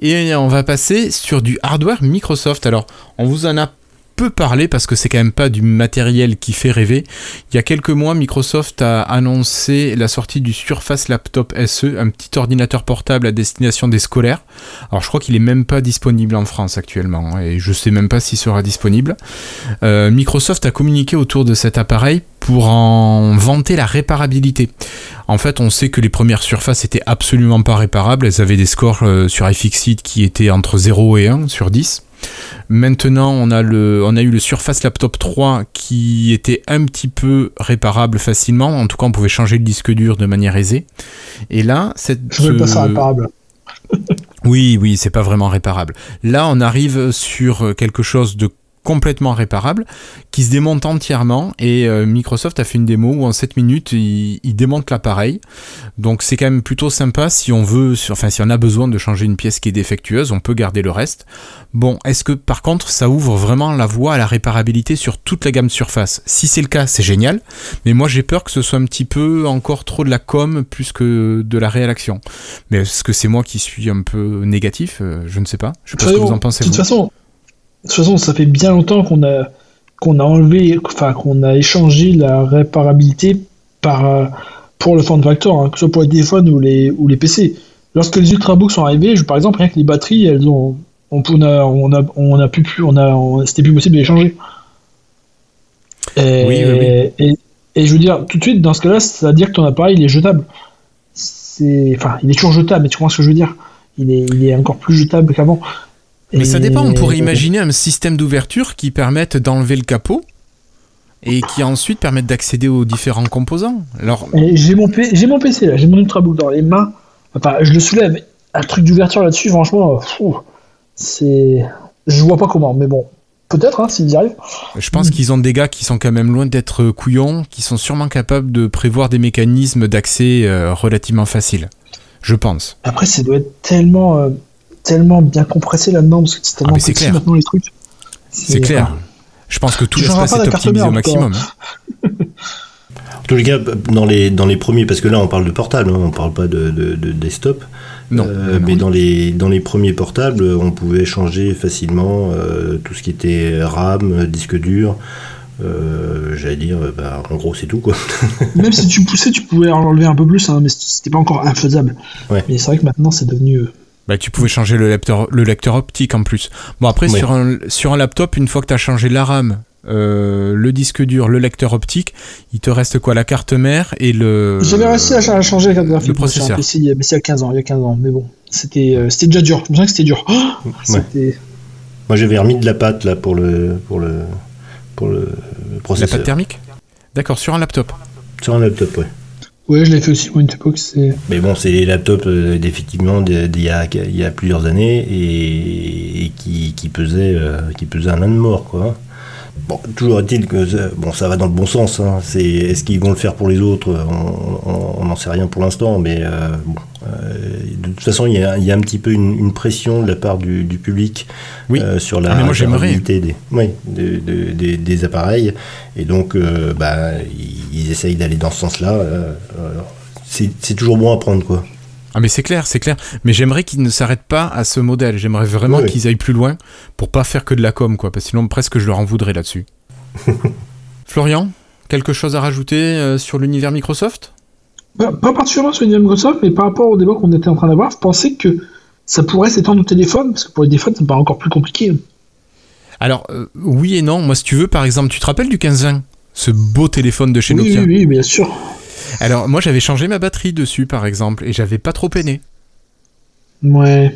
et on va passer sur du hardware Microsoft. Alors, on vous en a peu parler parce que c'est quand même pas du matériel qui fait rêver. Il y a quelques mois, Microsoft a annoncé la sortie du Surface Laptop SE, un petit ordinateur portable à destination des scolaires. Alors je crois qu'il est même pas disponible en France actuellement hein, et je sais même pas s'il sera disponible. Euh, Microsoft a communiqué autour de cet appareil pour en vanter la réparabilité. En fait, on sait que les premières surfaces étaient absolument pas réparables. Elles avaient des scores euh, sur iFixit qui étaient entre 0 et 1 sur 10. Maintenant, on a, le, on a eu le Surface Laptop 3 qui était un petit peu réparable facilement. En tout cas, on pouvait changer le disque dur de manière aisée. Et là, cette. Je veux pas ça réparable. oui, oui, c'est pas vraiment réparable. Là, on arrive sur quelque chose de complètement réparable, qui se démonte entièrement. Et euh, Microsoft a fait une démo où en 7 minutes, il, démonte l'appareil. Donc c'est quand même plutôt sympa si on veut, enfin si on a besoin de changer une pièce qui est défectueuse, on peut garder le reste. Bon, est-ce que par contre ça ouvre vraiment la voie à la réparabilité sur toute la gamme Surface? Si c'est le cas, c'est génial. Mais moi j'ai peur que ce soit un petit peu encore trop de la com plus que de la réelle action. Mais est-ce que c'est moi qui suis un peu négatif? Euh, Je ne sais pas. Je sais pas ce que vous en pensez. De toute façon, toute façon, ça fait bien longtemps qu'on a qu'on a enlevé, enfin qu'on a échangé la réparabilité par euh, pour le form factor, hein, que ce soit pour les téléphones ou les ou les PC. Lorsque les ultrabooks sont arrivés, je, par exemple, rien que les batteries, elles ont on, a on a on a pu plus on a c'était plus possible de les changer. Et, oui, oui, Et, et, je veux dire, tout de suite, dans ce cas-là, ça veut dire que ton appareil il est jetable. C'est, enfin, il est toujours jetable, mais tu comprends ce que je veux dire il est, il est encore plus jetable qu'avant. Mais ça dépend, on pourrait imaginer un système d'ouverture qui permette d'enlever le capot et qui ensuite permette d'accéder aux différents composants. Alors... J'ai mon, mon, PC là, j'ai mon Ultrabook dans les mains, enfin, je le soulève, un truc d'ouverture là-dessus, franchement, c'est... Je vois pas comment, mais bon, Peut-être, hein, s'ils y arrivent. Je pense qu'ils ont des gars qui sont quand même loin d'être couillons, qui sont sûrement capables de prévoir des mécanismes d'accès euh, relativement faciles. Je pense. Après, ça doit être tellement. Euh, tellement bien compressé là-dedans parce que c'est tellement ah, petit clair. maintenant les trucs. C'est clair. Je pense que tout l'espace est optimisé au maximum. Hein. en tous les cas, dans les, dans les premiers, parce que là on parle de portable, hein, on parle pas de, de, desktop. Non, euh, mais dans les, dans les premiers portables, on pouvait changer facilement euh, tout ce qui était RAM, disque dur. Euh, j'allais dire, bah, en gros, c'est tout quoi. Même si tu poussais, tu pouvais enlever un peu plus, hein, mais c'était pas encore infaisable. Mais c'est vrai que maintenant, c'est devenu bah, tu pouvais changer le lecteur, le lecteur optique en plus. Bon, après, sur, un, sur un laptop, une fois que tu as changé la RAM, euh, le disque dur, le lecteur optique, il te reste quoi? La carte mère et le. J'avais réussi à changer la carte graphique. Le processeur. mais c'est il y a 15 ans, il y a 15 ans, mais bon, c'était euh, c'était déjà dur. Je me souviens que c'était dur. Moi, j'avais remis de la pâte là pour le pour le pour le processeur. La pâte thermique? D'accord, sur un laptop. Sur un laptop, ouais. Ouais, je l'ai fait aussi pour une époque. Mais bon, c'est les laptops euh, effectivement d'il y, a, il y a plusieurs années et, qui, qui, pesaient, euh, qui pesaient un an de mort, quoi. Bon, toujours est-il que bon, ça va dans le bon sens. Hein. C'est, est-ce qu'ils vont le faire pour les autres? On n'en sait rien pour l'instant, mais euh, euh, de toute façon, il y, a, il y, a, un petit peu une, pression de la part du, public euh, sur la des, oui, des, des, appareils. Et donc, bah, ils, essayent d'aller dans ce sens-là. c'est, c'est toujours bon à prendre, quoi. Ah mais c'est clair, c'est clair. Mais j'aimerais qu'ils ne s'arrêtent pas à ce modèle. J'aimerais vraiment qu'ils aillent plus loin pour pas faire que de la com, quoi. Parce que sinon presque je leur en voudrais là-dessus. Florian, quelque chose à rajouter euh, sur l'univers Microsoft? Pas particulièrement sur l'univers Microsoft, mais par rapport au débat qu'on était en train d'avoir, je pensais que ça pourrait s'étendre au téléphone, parce que pour les téléphones, ça me paraît encore plus compliqué. Alors, euh, oui et non. Moi, si tu veux, par exemple, tu te rappelles du 1520 Ce beau téléphone de chez Nokia Oui, oui, bien sûr. Alors, moi, j'avais changé ma batterie dessus, par exemple, et j'avais pas trop peiné. Ouais.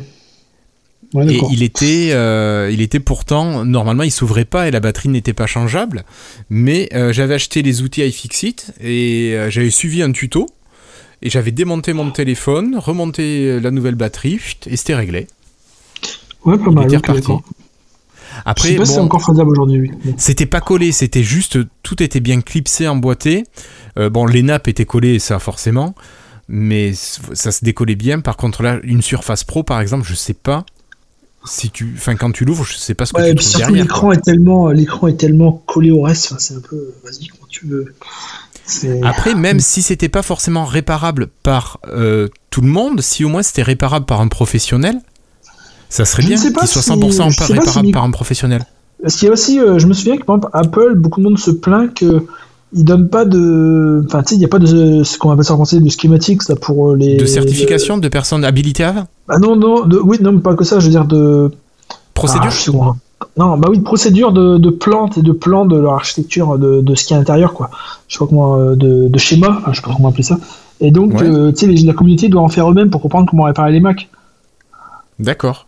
et il était, euh, il était pourtant, normalement, il s'ouvrait pas et la batterie n'était pas changeable. Mais euh, j'avais acheté les outils iFixit et j'avais suivi un tuto. Et j'avais démonté mon téléphone, remonté la nouvelle batterie, et c'était réglé. Ouais, pas mal. Était Après, je sais pas si c'est encore faisable aujourd'hui. C'était pas collé, c'était juste, tout était bien clipsé, emboîté. Euh, bon, les nappes étaient collées, ça forcément, mais ça se décollait bien. Par contre, là, une Surface Pro, par exemple, je sais pas si tu, enfin, quand tu l'ouvres, je sais pas ce que tu trouves derrière. L'écran est tellement, l'écran est tellement collé au reste. c'est un peu, vas-y, quand tu veux. Après, même si c'était pas forcément réparable par euh, tout le monde, si au moins c'était réparable par un professionnel, ça serait bien qu'il soit 100% réparable par un professionnel. Parce qu'il y a aussi, euh, je me souviens que par exemple, Apple, beaucoup de monde se plaint que ils donnent pas de, enfin tu sais, il n'y a pas de ce qu'on appelle ça en français de schematics là pour euh, les. De certification de personnes habilitées à Ah non non, de, oui non mais pas que ça, je veux dire de. Procédure. Ah, je sais quoi. Non, bah oui, de procédure de, de plantes et de plans de leur architecture, de, de ce qui est à l'intérieur, quoi. Je sais pas comment, euh, de, de schéma, enfin, je sais pas comment appeler ça. Et donc, Ouais. euh, tu sais, la communauté doit en faire eux-mêmes pour comprendre comment réparer les Macs. D'accord.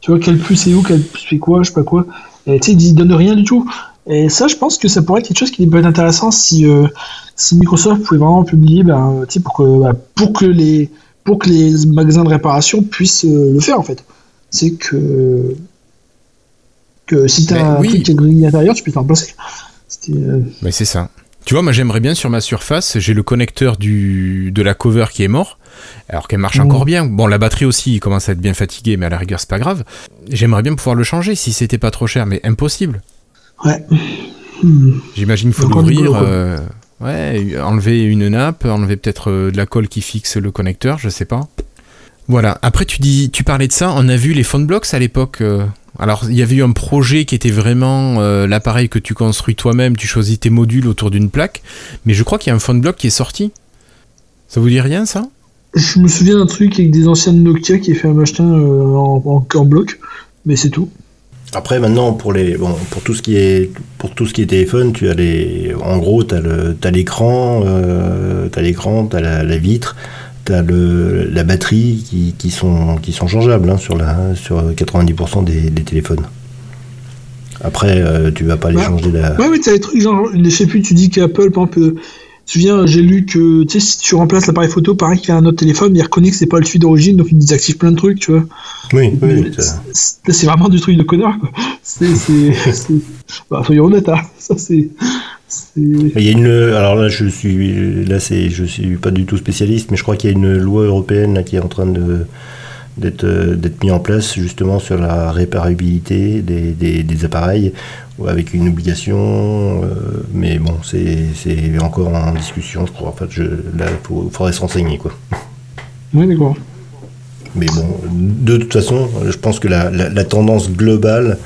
Tu vois, quel plus c'est où, quel plus c'est quoi, je sais pas quoi. Et tu sais, ils donnent rien du tout. Et ça, je pense que ça pourrait être quelque chose qui peut être intéressant si, euh, si Microsoft pouvait vraiment publier, ben, tu sais, pour que, bah, pour que les, pour que les magasins de réparation puissent euh, le faire, en fait. C'est que, que si t'as Ben un oui. truc qui est grillé à l'intérieur, tu peux t'en remplacer. Euh, Mais c'est ça. Tu vois, moi j'aimerais bien sur ma surface, j'ai le connecteur du, de la cover qui est mort, alors qu'elle marche encore bien. Bon, la batterie aussi il commence à être bien fatiguée, mais à la rigueur c'est pas grave. J'aimerais bien pouvoir le changer si c'était pas trop cher, mais impossible. ouais. Hmm. J'imagine qu'il faut l'ouvrir, euh, ouais, enlever une nappe, enlever peut-être euh, de la colle qui fixe le connecteur, je sais pas. Voilà. Après, tu dis, tu parlais de ça. On a vu les phone blocks à l'époque. euh, alors, il y avait eu un projet qui était vraiment euh, l'appareil que tu construis toi-même. Tu choisis tes modules autour d'une plaque. Mais je crois qu'il y a un phone block qui est sorti. Ça vous dit rien, ça? Je me souviens d'un truc avec des anciennes Nokia qui a fait un machin euh, en, en, en bloc, mais c'est tout. Après maintenant pour les bon pour tout ce qui est pour tout ce qui est téléphone, tu as les en gros tu as le t'as l'écran, euh, t'as l'écran, t'as la, la vitre, t'as le la batterie qui, qui sont qui sont changeables hein, sur la sur 90% des, des téléphones. Après euh, tu vas pas les Ouais. changer la Ouais, mais t'as des trucs genre, je sais plus, tu dis qu'Apple, par exemple, euh, tu te souviens, j'ai lu que, tu sais, si tu remplaces l'appareil photo par un qui a un autre téléphone, il reconnaît que c'est pas le celui d'origine, donc il désactive plein de trucs, tu vois. Oui, oui, c'est vraiment du truc de connard, quoi. C'est, bah, soyons honnêtes, hein. Ça, c'est, Il y a une alors là je suis là c'est je suis pas du tout spécialiste mais je crois qu'il y a une loi européenne là, qui est en train de d'être euh, d'être mis en place justement sur la réparabilité des, des, des appareils avec une obligation euh, mais bon c'est c'est encore en discussion je crois en fait je là faut, faudrait se renseigner quoi ouais, d'accord. mais bon, de toute façon, je pense que la, la- la tendance globale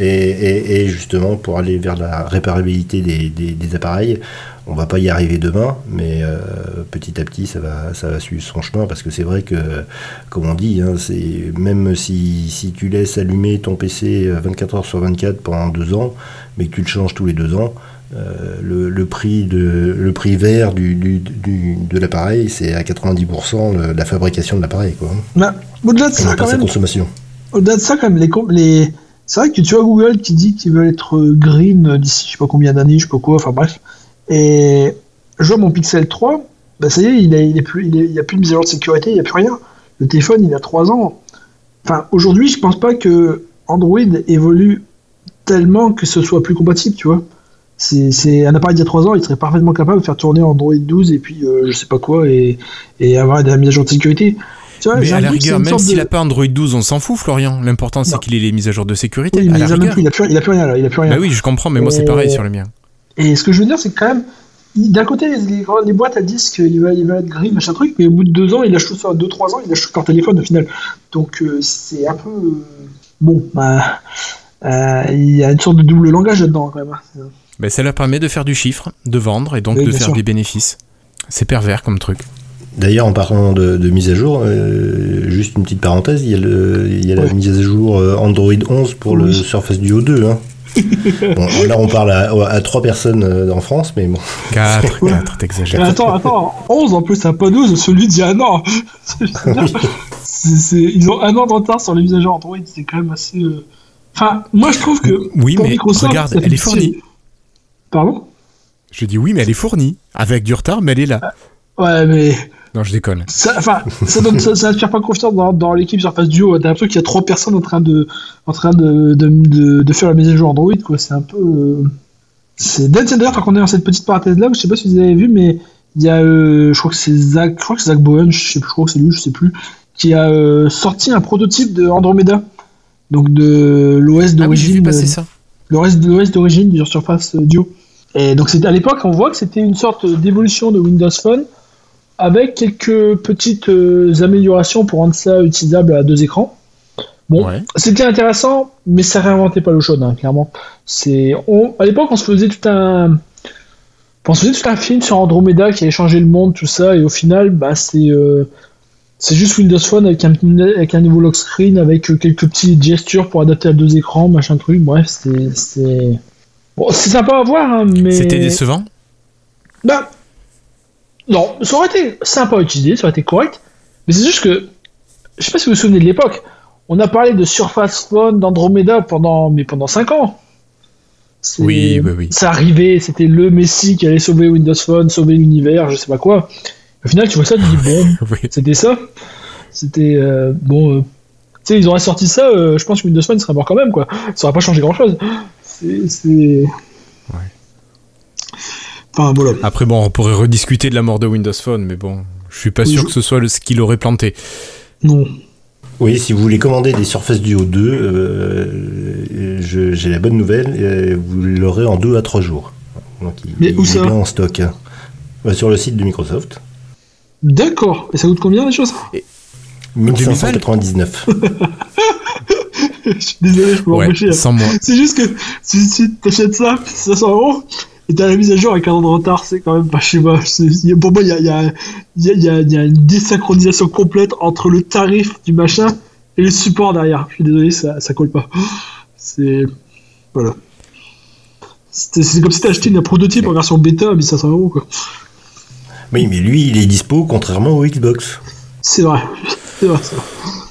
est justement pour aller vers la réparabilité des, des- des appareils. On va pas y arriver demain, mais euh, petit à petit, ça va, ça va suivre son chemin parce que c'est vrai que, comme on dit, hein, c'est même si, si tu laisses allumer ton PC 24 heures sur 24 pendant deux ans, mais que tu le changes tous les deux ans, euh, le, le prix de le prix vert du, du- du- de l'appareil, c'est à 90% le- la fabrication de l'appareil, quoi. Bah, au-delà de ça, quand même, consommation. au-delà de ça, quand même, les... c'est vrai que tu vois Google qui dit qu'ils veulent être euh, green d'ici je sais pas combien d'années, je sais pas quoi, enfin bref. Et je vois mon Pixel 3, bah ça y est, il, a, il, est plus, a plus de mise à jour de sécurité, il n'y a plus rien. Le téléphone, il a 3 ans. Enfin, aujourd'hui, je pense pas que Android évolue tellement que ce soit plus compatible, tu vois. C'est un appareil d'il y a 3 ans, il serait parfaitement capable de faire tourner Android 12 et puis euh, je sais pas quoi et, et avoir des mises à jour de sécurité. Tu vois, Mais à la rigueur, même s'il de- n'a pas Android 12, on s'en fout, Florian. L'important, c'est qu'il ait les mises à jour de sécurité. Oui, à la rigueur. plus, il, a plus, il a plus rien là, il a plus rien. Bah oui, je comprends, mais moi c'est pareil sur le mien. Et ce que je veux dire, c'est que quand même, d'un côté, les, les, les boîtes elles disent qu'il va, il va être green, machin truc, mais au bout de deux ans, il lâche tout ça, deux, trois ans, il lâche tout leur téléphone au final. Donc euh, c'est un peu. euh, bon, bah. euh, il y a une sorte de double langage là-dedans quand même. hein. Ben, ça leur permet de faire du chiffre, de vendre et donc Oui, de faire sûr. des bénéfices. C'est pervers comme truc. D'ailleurs, en parlant de, de mise à jour, euh, juste une petite parenthèse, il y a, le, il y a la mise à jour euh, Android 11 pour le. Surface Duo 2. hein. Bon, là, on parle à, à trois personnes euh, en France, mais bon. 4, Ouais. 4, Mais t'exagères. attends, attends, 11 en plus, c'est pas 12, celui d'il y a un an. Ils ont un an de retard sur les mises à jour Android, c'est quand même assez. euh, Enfin, moi je trouve que. Oui, pour mais Microsoft, regarde, elle est fournie. Pardon? Je dis oui, mais elle est fournie. Avec du retard, mais elle est là. Ouais, mais. Non, je déconne. Ça, enfin, ça, donne, ça, ça inspire pas confiance dans, dans l'équipe Surface Duo. T'as l'impression qu'il y a trois personnes en train de, en train de, de, de, de faire la mise à jour Android, quoi. C'est un peu. euh, C'est d'ailleurs, quand on est dans cette petite parenthèse là, je sais pas si vous avez vu, mais il y a, euh, je crois que c'est Zach, je crois que c'est Zach Bowen, je sais plus, je crois que c'est lui, je sais plus, qui a euh, sorti un prototype de Andromeda, donc de l'OS Ah oui, d'origine. euh, reste de l'OS d'origine du Surface euh, Duo. Et donc à l'époque, on voit que c'était une sorte d'évolution de Windows Phone avec quelques petites euh, améliorations pour rendre ça utilisable à deux écrans. Bon, Ouais. c'était intéressant, mais ça réinventait pas l'eau chaude, hein, clairement. C'est, on, à l'époque, on se faisait tout un, on se faisait tout un film sur Andromeda qui allait changer le monde, tout ça, et au final, bah, c'est, euh, c'est juste Windows Phone avec un, avec un nouveau lock screen, avec euh, quelques petites gestures pour adapter à deux écrans, machin truc. Bref, c'est, c'est, bon, c'est sympa à voir, hein, mais. C'était décevant? Bah, non, ça aurait été sympa à utiliser, ça aurait été correct, mais c'est juste que, je sais pas si vous vous souvenez de l'époque, on a parlé de Surface Phone, d'Andromeda pendant, mais pendant 5 ans. Oui, oui, oui. Ça arrivait, c'était le Messi qui allait sauver Windows Phone, sauver l'univers, je sais pas quoi. Au final, tu vois ça, tu dis bon, Oui. c'était ça. C'était euh, bon. euh, tu sais, ils auraient sorti ça, euh, je pense que Windows Phone serait mort quand même, quoi. Ça aurait pas changé grand chose. C'est. C'est- Enfin, voilà. Après, bon, on pourrait rediscuter de la mort de Windows Phone, mais bon, je suis pas Oui, sûr je- que ce soit le, ce qu'il aurait planté. Non. Oui, si vous voulez commander des Surface Duo 2, euh, je- j'ai la bonne nouvelle, euh, vous l'aurez en 2 à 3 jours. Donc il, Mais il où est ça bien en stock. hein. Bah, sur le site de Microsoft. D'accord. Et ça coûte combien les choses? 1599. Je suis désolé, je peux Ouais, m'empêcher. sans moi. C'est juste que si, si t'achètes ça, 500 euros, et t'as la mise à jour avec un an de retard, c'est quand même pas, je sais pas. c'est- il y a- Pour moi, il y a, il y, a, il y, a, il y a- il y a une désynchronisation complète entre le tarif du machin et le support derrière. Je suis désolé, ça, ça colle pas. C'est. Voilà. C'est comme si t'as acheté une prototype en version bêta à 1500 euros, quoi. oui, mais lui, il est dispo contrairement au Xbox. C'est vrai. C'est vrai, ça.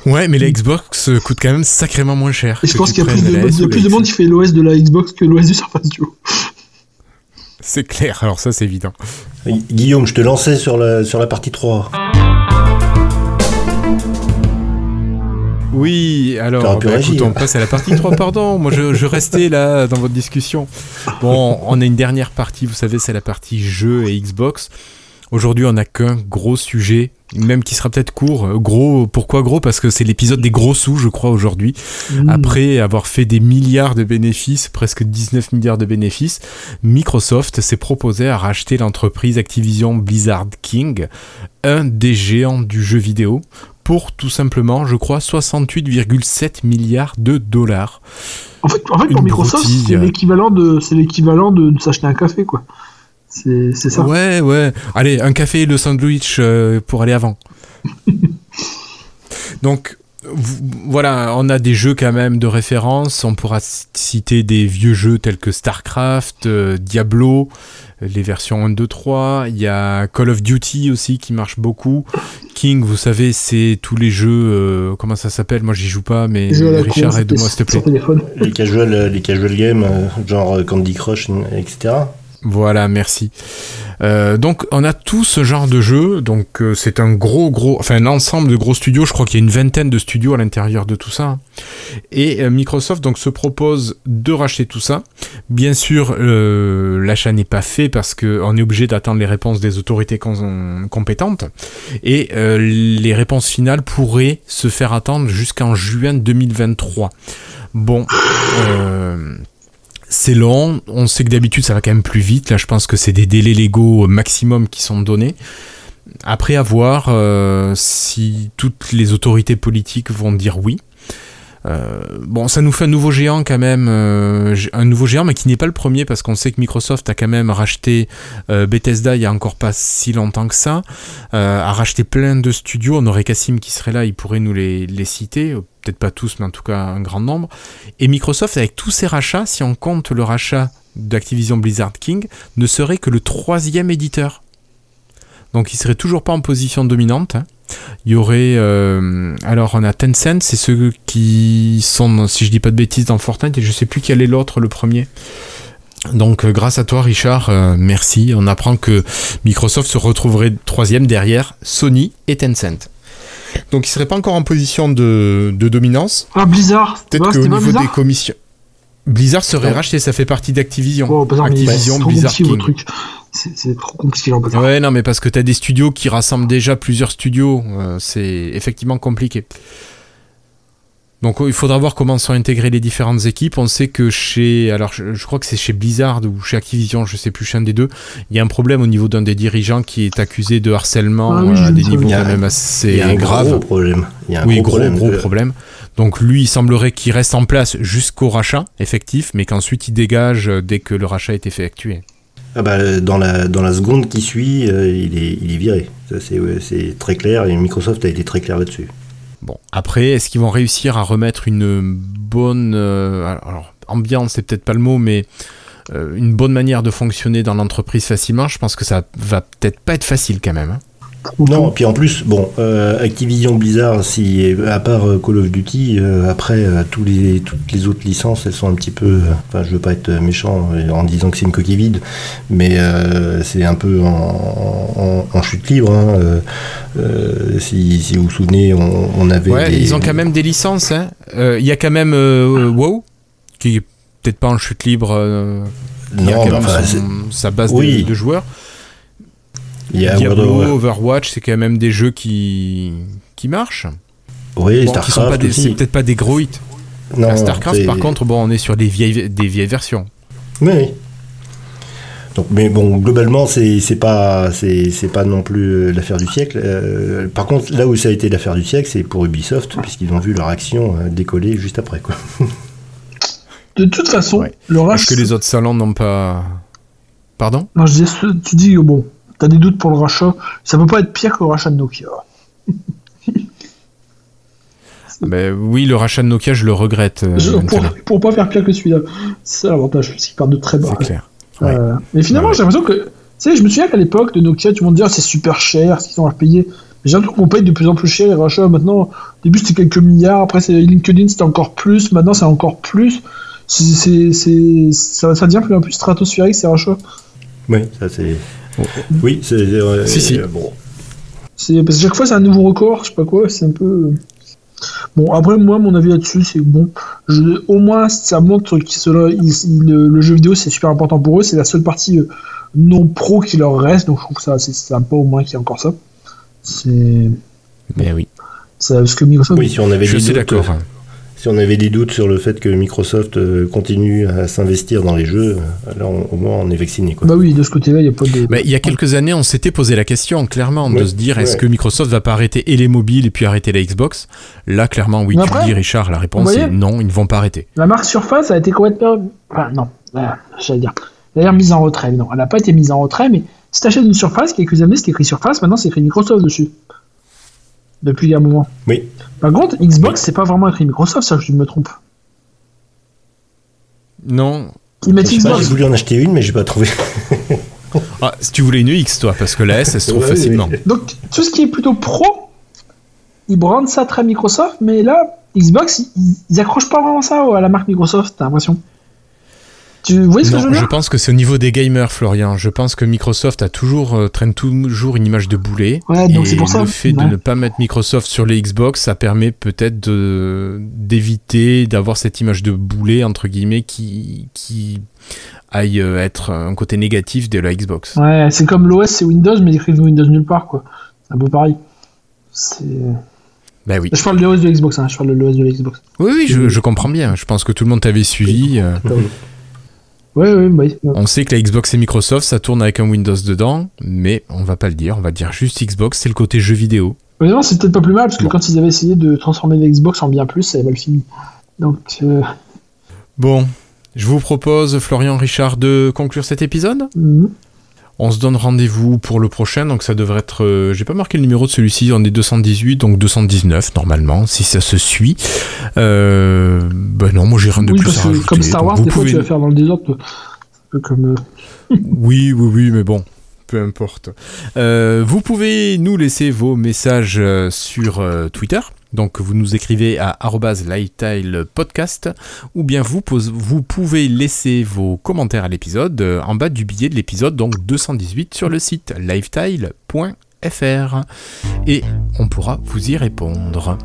Ouais, mais la Xbox euh, coûte quand même sacrément moins cher. Et je pense qu'il y a plus de, plus de monde qui fait l'OS de la Xbox que l'OS du Surface Duo. C'est clair, alors ça c'est évident. Guillaume, je te lançais sur la, sur la partie 3. Oui, alors, bah, écoute, on passe à la partie 3, pardon. Moi, je, je restais là dans votre discussion. Bon, on a une dernière partie, vous savez, c'est la partie jeu et Xbox. Aujourd'hui, on n'a qu'un gros sujet, même qui sera peut-être court. Euh, Gros, pourquoi gros? Parce que c'est l'épisode des gros sous, je crois, aujourd'hui. Mm. Après avoir fait des milliards de bénéfices, presque 19 milliards de bénéfices, Microsoft s'est proposé à racheter l'entreprise Activision Blizzard King, un des géants du jeu vidéo, pour tout simplement, je crois, 68,7 milliards de dollars. En fait, en fait Une pour Microsoft, broutille. c'est l'équivalent de, c'est l'équivalent de, de s'acheter un café, quoi. C'est, ça. Ouais, ouais. Allez, un café et le sandwich euh, pour aller avant. Donc, voilà, on a des jeux quand même de référence. On pourra citer des vieux jeux tels que StarCraft, euh, Diablo, les versions 1, 2, 3. Il y a Call of Duty aussi qui marche beaucoup. King, vous savez, c'est tous les jeux. euh, comment ça s'appelle? Moi, j'y joue pas, mais Richard, aide-moi s'il te plaît. Les casual, les casual games, genre Candy Crush, etc. Voilà, merci. Euh, donc on a tout ce genre de jeu, donc euh, c'est un gros gros, enfin un ensemble de gros studios. Je crois qu'il y a une vingtaine de studios à l'intérieur de tout ça. Et euh, Microsoft donc se propose de racheter tout ça. Bien sûr, l'achat n'est pas fait parce que on est obligé d'attendre les réponses des autorités com- compétentes. Et les réponses finales pourraient se faire attendre jusqu'en juin 2023. Bon. C'est long, on sait que d'habitude ça va quand même plus vite, là je pense que c'est des délais légaux maximum qui sont donnés. Après à voir euh, si toutes les autorités politiques vont dire oui. Euh, bon, ça nous fait un nouveau géant quand même, euh, un nouveau géant, mais qui n'est pas le premier parce qu'on sait que Microsoft a quand même racheté euh, Bethesda il y a encore pas si longtemps que ça, a racheté plein de studios. On aurait Cassim qui serait là, il pourrait nous les, citer, peut-être pas tous, mais en tout cas un grand nombre. Et Microsoft, avec tous ces rachats, si on compte le rachat d'Activision Blizzard King, ne serait que le troisième éditeur. Donc il serait toujours pas en position dominante. hein. Il y aurait... euh, alors on a Tencent, c'est ceux qui sont, si je dis pas de bêtises, dans Fortnite, et je sais plus quel est l'autre, le premier. Donc euh, grâce à toi Richard, euh, merci. On apprend que Microsoft se retrouverait troisième derrière Sony et Tencent. Donc il serait pas encore en position de, de dominance. Ah, Blizzard. Peut-être qu'au niveau des commissions. Blizzard serait racheté, ça fait partie d'Activision. Oh, Activision, Blizzard King. trucs. C'est trop compliqué. Ouais, non, mais parce que t'as des studios qui rassemblent déjà plusieurs studios, euh, c'est effectivement compliqué. Donc il faudra voir comment sont intégrées les différentes équipes. On sait que chez, alors je, je crois que c'est chez Blizzard ou chez Activision, je sais plus, chez un des deux, il y a un problème au niveau d'un des dirigeants qui est accusé de harcèlement Ah oui, euh, à des niveaux quand même assez a un graves. gros problème. Il y a un oui, gros, gros, problème. gros Euh, problème. Donc lui, il semblerait qu'il reste en place jusqu'au rachat effectif, mais qu'ensuite il dégage euh, dès que le rachat est effectué. Ah bah, dans, la, dans la seconde qui suit, euh, il, est, il est viré. C'est très clair et Microsoft a été très clair là-dessus. Bon, après, est-ce qu'ils vont réussir à remettre une bonne euh, alors, ambiance, c'est peut-être pas le mot, mais euh, une bonne manière de fonctionner dans l'entreprise facilement? Je pense que ça va peut-être pas être facile quand même. hein. Non, puis en plus, bon, euh, Activision Blizzard, si, à part euh, Call of Duty, euh, après, euh, tous les, toutes les autres licences, elles sont un petit peu. Enfin, je veux pas être méchant en disant que c'est une coquille vide, mais c'est un peu en, en- en chute libre. hein, si, si vous vous souvenez, on, on avait. Ouais, des- ils ont quand même des licences. hein. Il y a quand même WoW, qui est peut-être pas en chute libre. y a Non, quand même son- sa base de, joueurs. Il y a World Diablo, of War- Overwatch, c'est quand même des jeux qui, qui marchent. Oui, Bon, Starcraft des- c'est peut-être pas des gros hits. Non, La Starcraft, par contre, bon, on est sur des vieilles, des vieilles versions. Oui, oui. Donc, mais bon, globalement, c'est c'est pas c'est c'est pas non plus euh, l'affaire du siècle. Euh, par contre, là où ça a été l'affaire du siècle, c'est pour Ubisoft, puisqu'ils ont vu leur action euh, décoller juste après, quoi. De toute façon, Ouais. le Parce rachat. que les autres salons n'ont pas. Pardon? Non, je disais, ce- tu dis, bon, t'as des doutes pour le rachat? Ça peut pas être pire que le rachat de Nokia. Ben Oui, le rachat de Nokia, je le regrette. euh, Je- pour, pour pas faire pire que celui-là. C'est l'avantage, parce qu'ils partent de très bas. C'est clair. Ouais. Euh, mais finalement, Ouais. j'ai l'impression que. Tu sais, je me souviens qu'à l'époque de Nokia, tout le monde disait ah, c'est super cher, ce qu'ils ont à payer. Mais j'ai l'impression qu'on paye de plus en plus cher les rachats. Maintenant, au début c'était quelques milliards, après c'est LinkedIn c'était encore plus, maintenant c'est encore plus. C'est- ça, ça devient plus en plus stratosphérique ces rachats. Oui, ça c'est. Oui, c'est. euh, Si, si. euh, Bon. C'est, parce que chaque fois c'est un nouveau record, je sais pas quoi, c'est un peu. Bon, après, moi, mon avis là-dessus, c'est bon, je- au moins, ça montre que le, le jeu vidéo, c'est super important pour eux. C'est la seule partie euh, non pro qui leur reste, donc je trouve que ça, c'est sympa au moins qu'il y ait encore ça. C'est. Mais oui, c'est parce que Microsoft. Oui, si on avait je des suis d'accord. Euh, Si on avait des doutes sur le fait que Microsoft euh, continue à s'investir dans les jeux, euh, là, on- au moins, on est vacciné, quoi. Bah oui, de ce côté-là, il n'y a pas de. Mais il y a quelques années, on s'était posé la question, clairement, de se dire est-ce que Microsoft va pas arrêter et les mobiles et puis arrêter la Xbox? Là, clairement, oui, tu après, le dis, Richard, la réponse est non, ils ne vont pas arrêter. La marque Surface a été complètement. Enfin, non, voilà, j'allais dire. D'ailleurs, mise en retrait. Non, elle n'a pas été mise en retrait, mais si tu achètes une Surface, quelques années, c'était écrit Surface, maintenant c'est écrit Microsoft dessus. Depuis un moment. Oui. Par contre, Xbox, c'est pas vraiment écrit Microsoft, ça, je me trompe. Non. Ils mettent Xbox. J'ai voulu en acheter une, mais j'ai pas trouvé. Ah, si tu voulais une X, toi, parce que la S, elle se trouve Ouais, facilement. oui. Donc, tout ce qui est plutôt pro, ils brandent ça très Microsoft, mais là, Xbox, ils, ils accrochent pas vraiment ça à la marque Microsoft, t'as l'impression. Tu vois ce que je Non, je pense que c'est au niveau des gamers, Florian. Je pense que Microsoft a toujours euh, traîne toujours une image de boulet. Ouais, donc et c'est pour ça. le fait de ne pas mettre Microsoft sur les Xbox, ça permet peut-être de d'éviter d'avoir cette image de boulet entre guillemets qui qui aille euh, être un côté négatif de la Xbox. Ouais, c'est comme l'OS, c'est Windows, mais écrivent Windows nulle part, quoi. C'est un peu pareil. C'est... Ben oui. Je parle de l'OS de l'Xbox, hein, je parle de l'OS de l'Xbox. Oui, oui, je, je comprends bien. Je pense que tout le monde t'avait suivi. euh. Ouais, ouais, bah. On sait que la Xbox et Microsoft, ça tourne avec un Windows dedans, mais on va pas le dire. On va dire juste Xbox, c'est le côté jeu vidéo. Mais non, c'est peut-être pas plus mal, parce que Bon. quand ils avaient essayé de transformer la Xbox en bien plus, ça avait mal fini. Donc, euh, Bon, je vous propose, Florian Richard, de conclure cet épisode? mhm. On se donne rendez-vous pour le prochain, donc ça devrait être. euh, J'ai pas marqué le numéro de celui-ci, on est 218, donc 219 normalement, si ça se suit. Euh, ben non, moi j'ai rien de oui, plus parce à que rajouter. comme Star Wars, des fois, tu vas faire dans le désordre. Comme. euh, Oui, oui, oui, mais bon, peu importe. Euh, vous pouvez nous laisser vos messages sur Twitter. Donc vous nous écrivez à @lifetilepodcast ou bien vous, pose- vous pouvez laisser vos commentaires à l'épisode euh, en bas du billet de l'épisode, donc 218 sur le site lifetile.fr et on pourra vous y répondre.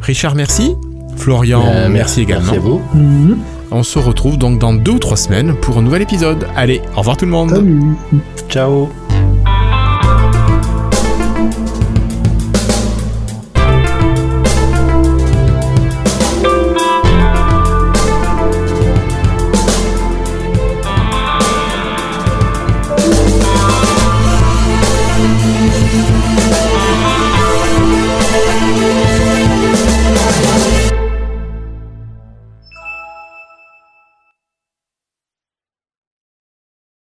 Richard, merci. Florian, Euh, merci également. Merci à vous. mhm. On se retrouve donc dans deux ou trois semaines pour un nouvel épisode. Allez, au revoir tout le monde. Salut. Ciao.